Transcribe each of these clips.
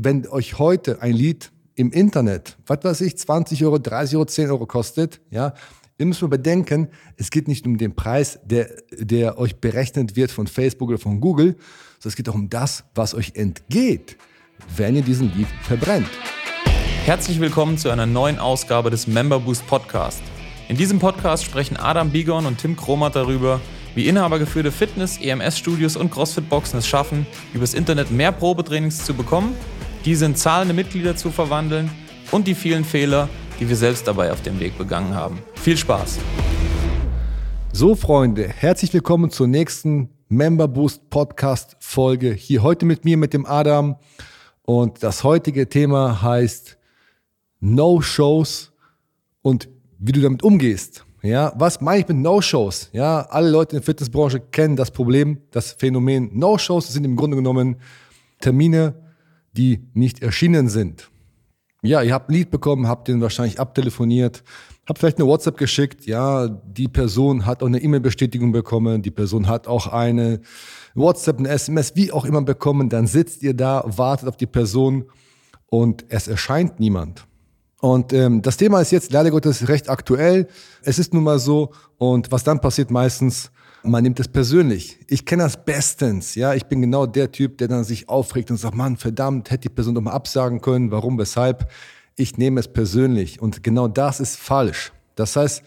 wenn euch heute ein Lied im Internet, was weiß ich, 20 Euro, 30 Euro, 10 Euro kostet, ja, ihr müsst mal bedenken, es geht nicht um den Preis, der, der euch berechnet wird von Facebook oder von Google, sondern es geht auch um das, was euch entgeht, wenn ihr diesen Lied verbrennt. Herzlich willkommen zu einer neuen Ausgabe des Member Boost Podcast. In diesem Podcast sprechen Adam Bigon und Tim Kromat darüber, wie inhabergeführte Fitness-, EMS-Studios und CrossFit-Boxen es schaffen, übers Internet mehr Probetrainings zu bekommen, diese in zahlende Mitglieder zu verwandeln und die vielen Fehler, die wir selbst dabei auf dem Weg begangen haben. Viel Spaß! So, Freunde, herzlich willkommen zur nächsten Member Boost Podcast Folge. Hier heute mit mir, mit dem Adam. Und das heutige Thema heißt No-Shows und wie du damit umgehst. Ja, was meine ich mit No-Shows? Ja, alle Leute in der Fitnessbranche kennen das Problem, das Phänomen. No-Shows sind im Grunde genommen Termine, die nicht erschienen sind. Ja, ihr habt ein Lied bekommen, habt den wahrscheinlich abtelefoniert, habt vielleicht eine WhatsApp geschickt. Ja, die Person hat auch eine E-Mail-Bestätigung bekommen, die Person hat auch eine WhatsApp, eine SMS, wie auch immer bekommen. Dann sitzt ihr da, wartet auf die Person und es erscheint niemand. Und ähm, das Thema ist jetzt leider Gottes recht aktuell. Es ist nun mal so. Und was dann passiert meistens, man nimmt es persönlich. Ich kenne das bestens. Ja, ich bin genau der Typ, der dann sich aufregt und sagt, Mann, verdammt, hätte die Person doch mal absagen können. Warum, weshalb? Ich nehme es persönlich. Und genau das ist falsch. Das heißt,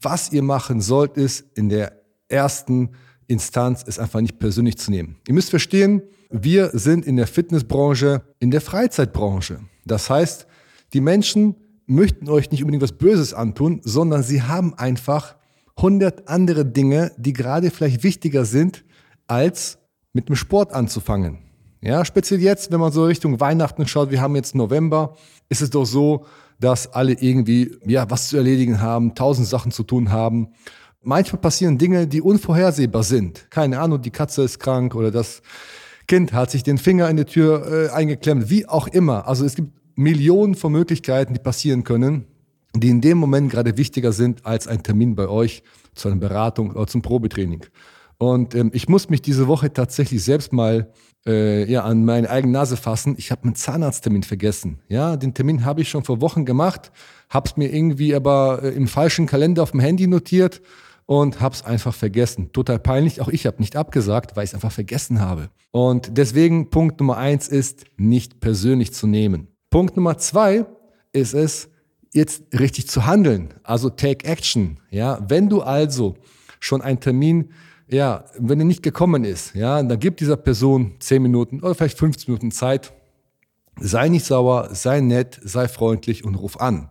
was ihr machen sollt, ist in der ersten Instanz es einfach nicht persönlich zu nehmen. Ihr müsst verstehen, wir sind in der Fitnessbranche, in der Freizeitbranche. Das heißt, die Menschen möchten euch nicht unbedingt was Böses antun, sondern sie haben einfach 100 andere Dinge, die gerade vielleicht wichtiger sind, als mit dem Sport anzufangen. Ja, speziell jetzt, wenn man so Richtung Weihnachten schaut, wir haben jetzt November, ist es doch so, dass alle irgendwie, ja, was zu erledigen haben, tausend Sachen zu tun haben. Manchmal passieren Dinge, die unvorhersehbar sind. Keine Ahnung, die Katze ist krank oder das Kind hat sich den Finger in die Tür äh, eingeklemmt, wie auch immer. Also es gibt Millionen von Möglichkeiten, die passieren können, die in dem Moment gerade wichtiger sind als ein Termin bei euch zu einer Beratung oder zum Probetraining. Und ähm, ich muss mich diese Woche tatsächlich selbst mal äh, ja, an meine eigene Nase fassen. Ich habe einen Zahnarzttermin vergessen. Ja, den Termin habe ich schon vor Wochen gemacht, habe es mir irgendwie aber äh, im falschen Kalender auf dem Handy notiert und habe es einfach vergessen. Total peinlich. Auch ich habe nicht abgesagt, weil ich es einfach vergessen habe. Und deswegen Punkt Nummer eins ist, nicht persönlich zu nehmen. Punkt Nummer zwei ist es, jetzt richtig zu handeln. Also take action. Ja, wenn du also schon einen Termin, ja, wenn er nicht gekommen ist, ja, dann gib dieser Person zehn Minuten oder vielleicht 15 Minuten Zeit. Sei nicht sauer, sei nett, sei freundlich und ruf an.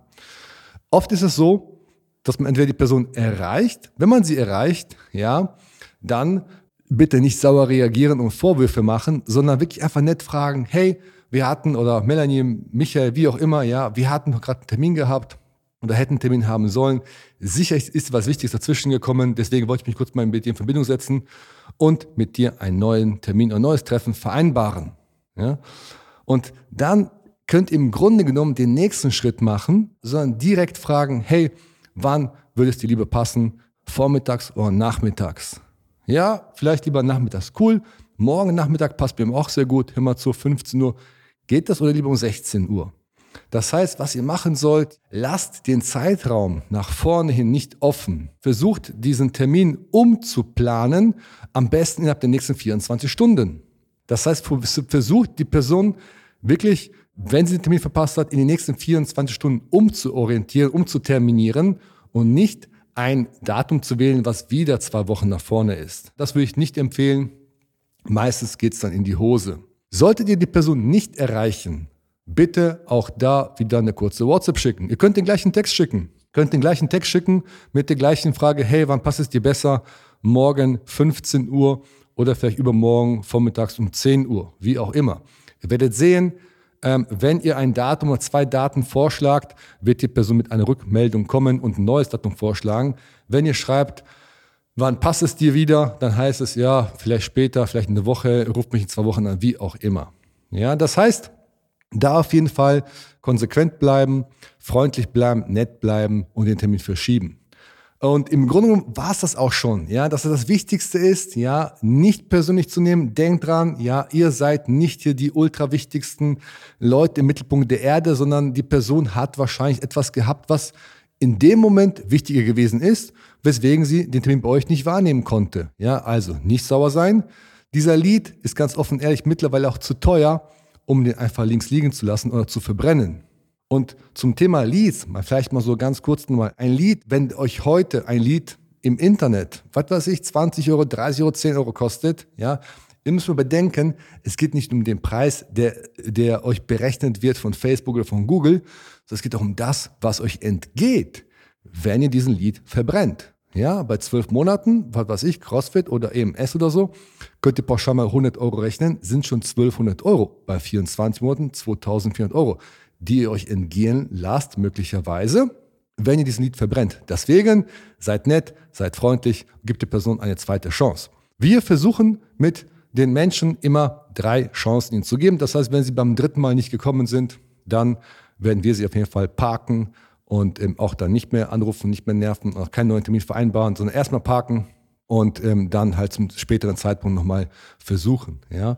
Oft ist es so, dass man entweder die Person erreicht. Wenn man sie erreicht, ja, dann bitte nicht sauer reagieren und Vorwürfe machen, sondern wirklich einfach nett fragen, hey, wir hatten, oder Melanie, Michael, wie auch immer, ja, wir hatten gerade einen Termin gehabt oder hätten einen Termin haben sollen. Sicher ist was Wichtiges dazwischen gekommen, deswegen wollte ich mich kurz mal mit dir in Verbindung setzen und mit dir einen neuen Termin, ein neues Treffen vereinbaren. Ja? Und dann könnt ihr im Grunde genommen den nächsten Schritt machen, sondern direkt fragen, hey, wann würde es dir lieber passen? Vormittags oder nachmittags? Ja, vielleicht lieber nachmittags. Cool. Morgen Nachmittag passt mir auch sehr gut. Mal zu, 15 Uhr. Geht das oder lieber um 16 Uhr? Das heißt, was ihr machen sollt, lasst den Zeitraum nach vorne hin nicht offen. Versucht diesen Termin umzuplanen, am besten innerhalb der nächsten 24 Stunden. Das heißt, versucht die Person wirklich, wenn sie den Termin verpasst hat, in den nächsten 24 Stunden umzuorientieren, umzuterminieren und nicht ein Datum zu wählen, was wieder zwei Wochen nach vorne ist. Das würde ich nicht empfehlen. Meistens geht's dann in die Hose. Solltet ihr die Person nicht erreichen, bitte auch da wieder eine kurze WhatsApp schicken. Ihr könnt den gleichen Text schicken. Könnt den gleichen Text schicken mit der gleichen Frage, hey, wann passt es dir besser? Morgen 15 Uhr oder vielleicht übermorgen vormittags um 10 Uhr, wie auch immer. Ihr werdet sehen, ähm, wenn ihr ein Datum oder zwei Daten vorschlagt, wird die Person mit einer Rückmeldung kommen und ein neues Datum vorschlagen. Wenn ihr schreibt, Wann passt es dir wieder? Dann heißt es ja, vielleicht später, vielleicht eine Woche, ruft mich in zwei Wochen an, wie auch immer. Ja, das heißt, da auf jeden Fall konsequent bleiben, freundlich bleiben, nett bleiben und den Termin verschieben. Und im Grunde genommen war es das auch schon, ja, dass das Wichtigste ist, ja, nicht persönlich zu nehmen. Denkt dran, ja, ihr seid nicht hier die ultra wichtigsten Leute im Mittelpunkt der Erde, sondern die Person hat wahrscheinlich etwas gehabt, was in dem Moment wichtiger gewesen ist, weswegen sie den Termin bei euch nicht wahrnehmen konnte. Ja, also nicht sauer sein. Dieser Lied ist ganz offen ehrlich mittlerweile auch zu teuer, um den einfach links liegen zu lassen oder zu verbrennen. Und zum Thema Leads, mal vielleicht mal so ganz kurz nochmal. Ein Lied, wenn euch heute ein Lied im Internet, was weiß ich, 20 Euro, 30 Euro, 10 Euro kostet, ja, ihr müsst mal bedenken, es geht nicht um den Preis, der, der euch berechnet wird von Facebook oder von Google, sondern es geht auch um das, was euch entgeht, wenn ihr diesen Lied verbrennt. Ja, bei zwölf Monaten, was weiß ich, CrossFit oder EMS oder so, könnt ihr pauschal mal 100 Euro rechnen, sind schon 1200 Euro. Bei 24 Monaten 2400 Euro die ihr euch entgehen lasst, möglicherweise, wenn ihr diesen Lied verbrennt. Deswegen seid nett, seid freundlich, gebt der Person eine zweite Chance. Wir versuchen mit den Menschen immer drei Chancen ihnen zu geben. Das heißt, wenn sie beim dritten Mal nicht gekommen sind, dann werden wir sie auf jeden Fall parken und ähm, auch dann nicht mehr anrufen, nicht mehr nerven, auch keinen neuen Termin vereinbaren, sondern erstmal parken und ähm, dann halt zum späteren Zeitpunkt nochmal versuchen. Ja.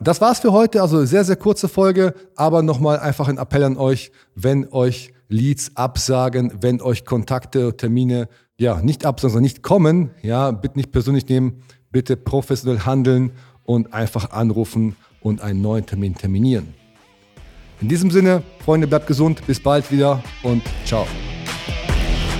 Das war's für heute. Also sehr, sehr kurze Folge, aber nochmal einfach ein Appell an euch, wenn euch Leads absagen, wenn euch Kontakte, Termine, ja, nicht absagen, sondern nicht kommen, ja, bitte nicht persönlich nehmen, bitte professionell handeln und einfach anrufen und einen neuen Termin terminieren. In diesem Sinne, Freunde, bleibt gesund, bis bald wieder und ciao.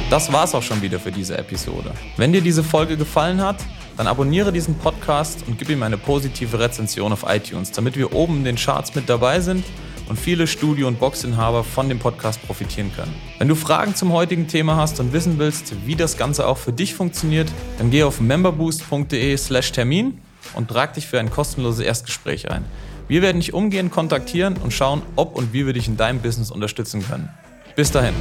Das war's auch schon wieder für diese Episode. Wenn dir diese Folge gefallen hat, dann abonniere diesen Podcast und gib ihm eine positive Rezension auf iTunes, damit wir oben in den Charts mit dabei sind und viele Studio- und Boxinhaber von dem Podcast profitieren können. Wenn du Fragen zum heutigen Thema hast und wissen willst, wie das Ganze auch für dich funktioniert, dann geh auf memberboost.de/termin und trag dich für ein kostenloses Erstgespräch ein. Wir werden dich umgehend kontaktieren und schauen, ob und wie wir dich in deinem Business unterstützen können. Bis dahin.